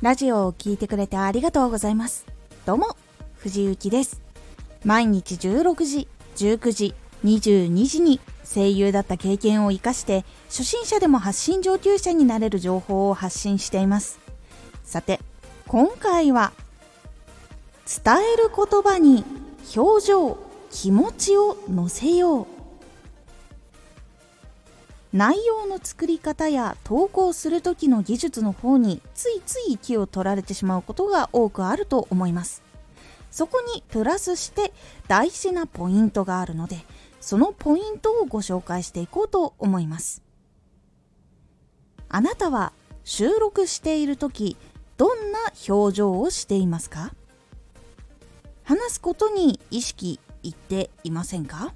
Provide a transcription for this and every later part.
ラジオを聴いてくれてありがとうございます。どうも、藤幸です。毎日16時、19時、22時に声優だった経験を活かして初心者でも発信上級者になれる情報を発信しています。さて、今回は伝える言葉に表情、気持ちを乗せよう。内容の作り方や投稿する時の技術の方についつい気を取られてしまうことが多くあると思います。そこにプラスして大事なポイントがあるのでそのポイントをご紹介していこうと思います。あなたは収録している時どんな表情をしていますか？話すことに意識いっていませんか？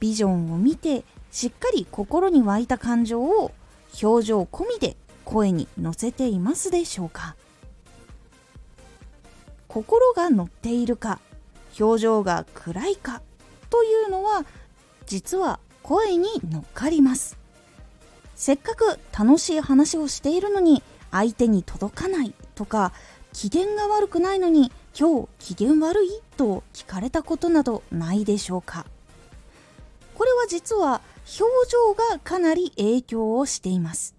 ビジョンを見てしっかり心に湧いた感情を表情込みで声に乗せていますでしょうか？心が乗っているか表情が暗いかというのは実は声に乗っかります。せっかく楽しい話をしているのに相手に届かないとか機嫌が悪くないのに今日機嫌悪いと聞かれたことなどないでしょうか？これは実は表情がかなり影響をしています。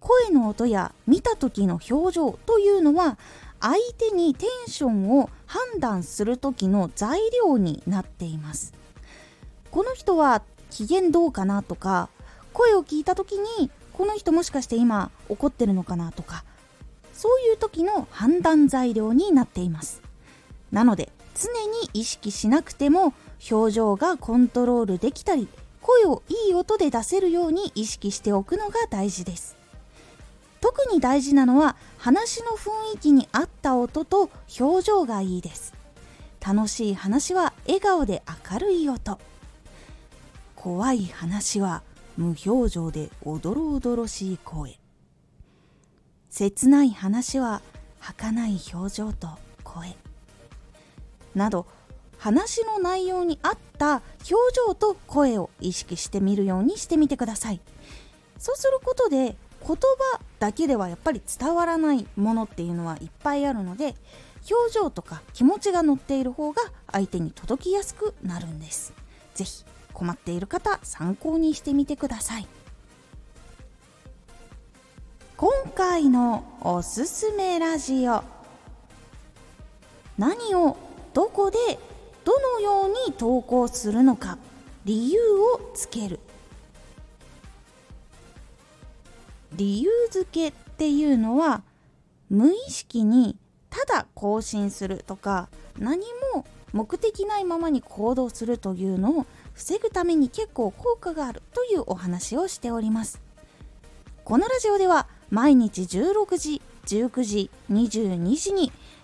声の音や見た時の表情というのは相手にテンションを判断する時の材料になっています。この人は機嫌どうかなとか声を聞いた時にこの人もしかして今怒ってるのかなとかそういう時の判断材料になっています。なので常に意識しなくても表情がコントロールできたり声をいい音で出せるように意識しておくのが大事です。特に大事なのは話の雰囲気に合った音と表情がいいです。楽しい話は笑顔で明るい音。怖い話は無表情でおどろおどろしい声。切ない話は儚い表情と声。など話の内容に合った表情と声を意識してみるようにしてみてください。そうすることで言葉だけではやっぱり伝わらないものっていうのはいっぱいあるので表情とか気持ちが乗っている方が相手に届きやすくなるんです。是非困っている方参考にしてみてください。今回のおすすめラジオ。何をどこでどのように投稿するのか理由をつける。理由付けっていうのは無意識にただ更新するとか何も目的ないままに行動するというのを防ぐために結構効果があるというお話をしております。このラジオでは毎日16時19時22時に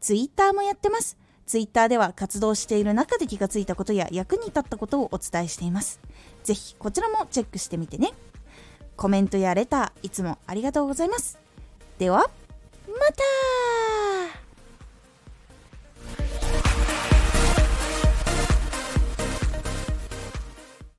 ツイッターもやってます。ツイッターでは活動している中で気がついたことや役に立ったことをお伝えしています。ぜひこちらもチェックしてみてね。コメントやレターいつもありがとうございます。では、また